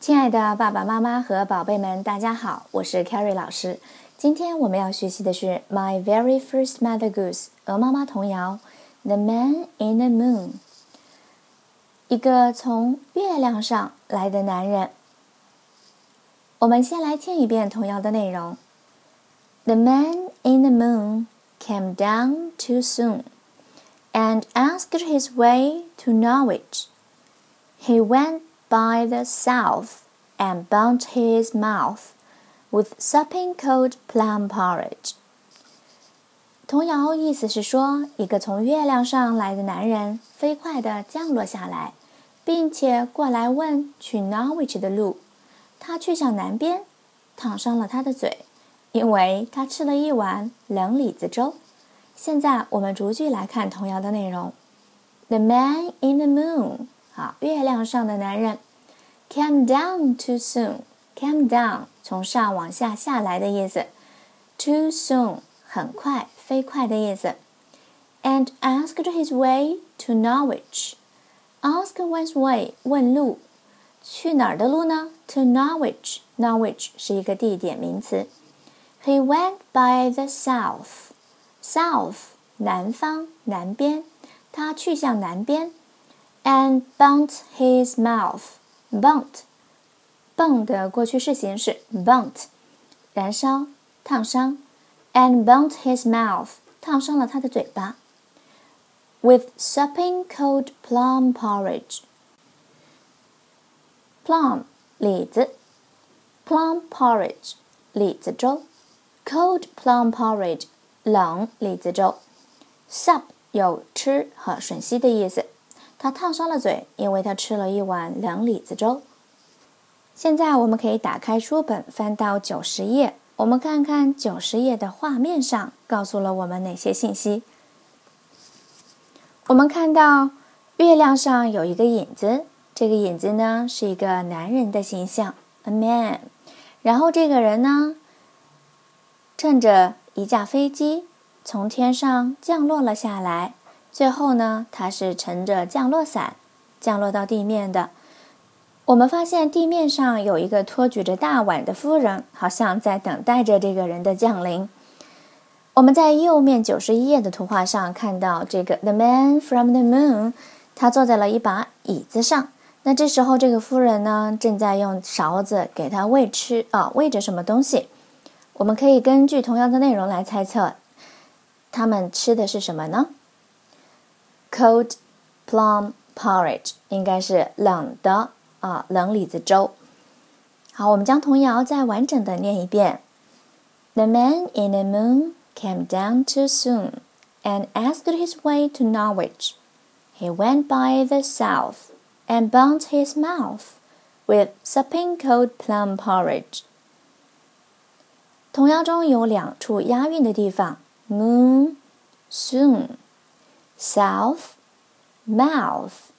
亲爱的爸爸妈妈和宝贝们，大家好，我是 Carrie 老师。今天我们要学习的是《My Very First Mother Goose》鹅妈妈童谣《The Man in the Moon》。一个从月亮上来的男人。我们先来听一遍童谣的内容：The man in the moon came down too soon and asked his way to Norwich. He went by the south and burnt his mouth with supping cold plum porridge. 童谣意思是说，一个从月亮上来的男人飞快地降落下来，并且过来问去 Norwich 的路。他去向南边，烫伤了他的嘴，因为他吃了一碗冷李子粥。现在我们逐句来看童谣的内容。The man in the moon，好，月亮上的男人，came down too soon，came down 从上往下下来的意思，too soon 很快飞快的意思，and asked his way to Norwich，ask one's way 问路。去哪儿的路呢？To Norwich. Norwich 是一个地点名词。He went by the south. South 南方南边，他去向南边。And burnt his mouth. Burnt 泵的过去式形式 burnt 燃烧烫伤。And burnt his mouth 烫伤了他的嘴巴。With supping cold plum porridge. Plum 李子，plum porridge 李子粥，cold plum porridge 冷李子粥，sup 有吃和吮吸的意思。 他烫伤了嘴，因为他吃了一碗凉李子粥。现在我们可以打开书本，翻到九十页，我们看看九十页的画面上告诉了我们哪些信息。我们看到月亮上有一个影子。这个影子呢是一个男人的形象，a man。然后这个人呢，乘着一架飞机从天上降落了下来。最后呢，他是乘着降落伞降落到地面的。我们发现地面上有一个托举着大碗的夫人，好像在等待着这个人的降临。我们在右面九十一页的图画上看到这个 The Man from the Moon，他坐在了一把椅子上。那这时候，这个夫人呢，正在用勺子给他喂吃啊，喂着什么东西？我们可以根据同样的内容来猜测，他们吃的是什么呢 ？Cold plum porridge 应该是冷的啊，冷李子粥。好，我们将童谣再完整的念一遍：The man in the moon came down too soon and asked his way to Norwich. He went by the south. and burnt his mouth with supping cold plum porridge。童谣中有两处押韵的地方：moon soon，south mouth。